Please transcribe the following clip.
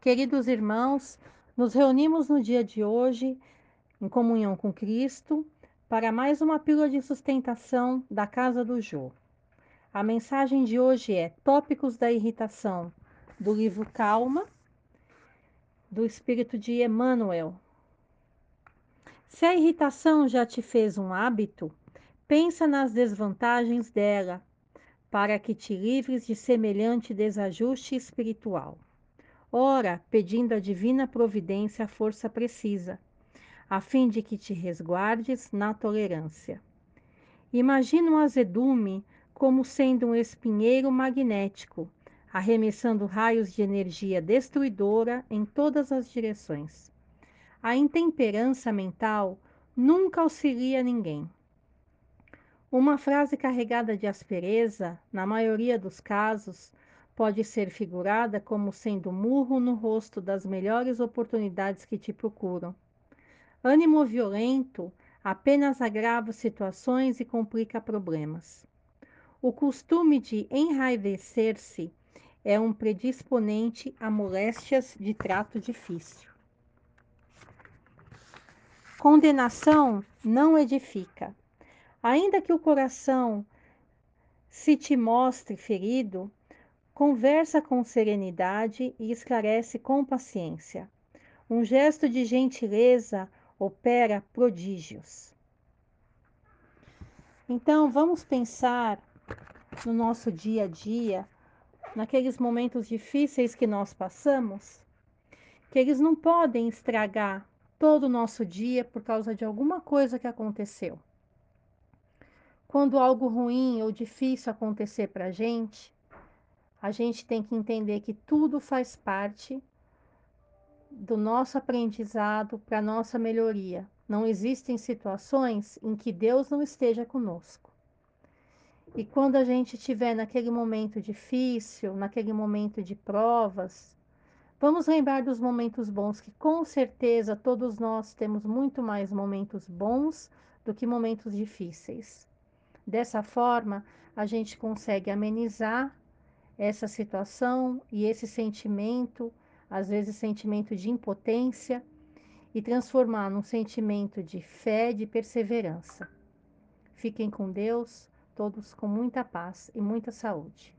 Queridos irmãos, nos reunimos no dia de hoje, em comunhão com Cristo, para mais uma pílula de sustentação da Casa do Jô. A mensagem de hoje é Tópicos da Irritação, do livro Calma, do Espírito de Emmanuel. Se a irritação já te fez um hábito, pensa nas desvantagens dela, para que te livres de semelhante desajuste espiritual. Ora, pedindo a divina providência a força precisa, a fim de que te resguardes na tolerância. Imagina o azedume como sendo um espinheiro magnético, arremessando raios de energia destruidora em todas as direções. A intemperança mental nunca auxilia ninguém. Uma frase carregada de aspereza, na maioria dos casos, pode ser figurada como sendo murro no rosto das melhores oportunidades que te procuram. Ânimo violento apenas agrava situações e complica problemas. O costume de enraivecer-se é um predisponente a moléstias de trato difícil. Condenação não edifica. Ainda que o coração se te mostre ferido, conversa com serenidade e esclarece com paciência. Um gesto de gentileza opera prodígios. Então, vamos pensar no nosso dia a dia, naqueles momentos difíceis que nós passamos, que eles não podem estragar todo o nosso dia por causa de alguma coisa que aconteceu. Quando algo ruim ou difícil acontecer para a gente, a gente tem que entender que tudo faz parte do nosso aprendizado para nossa melhoria. Não existem situações em que Deus não esteja conosco. E quando a gente estiver naquele momento difícil, naquele momento de provas, vamos lembrar dos momentos bons, que com certeza todos nós temos muito mais momentos bons do que momentos difíceis. Dessa forma, a gente consegue amenizar essa situação e esse sentimento, às vezes sentimento de impotência, e transformar num sentimento de fé, de perseverança. Fiquem com Deus, todos com muita paz e muita saúde.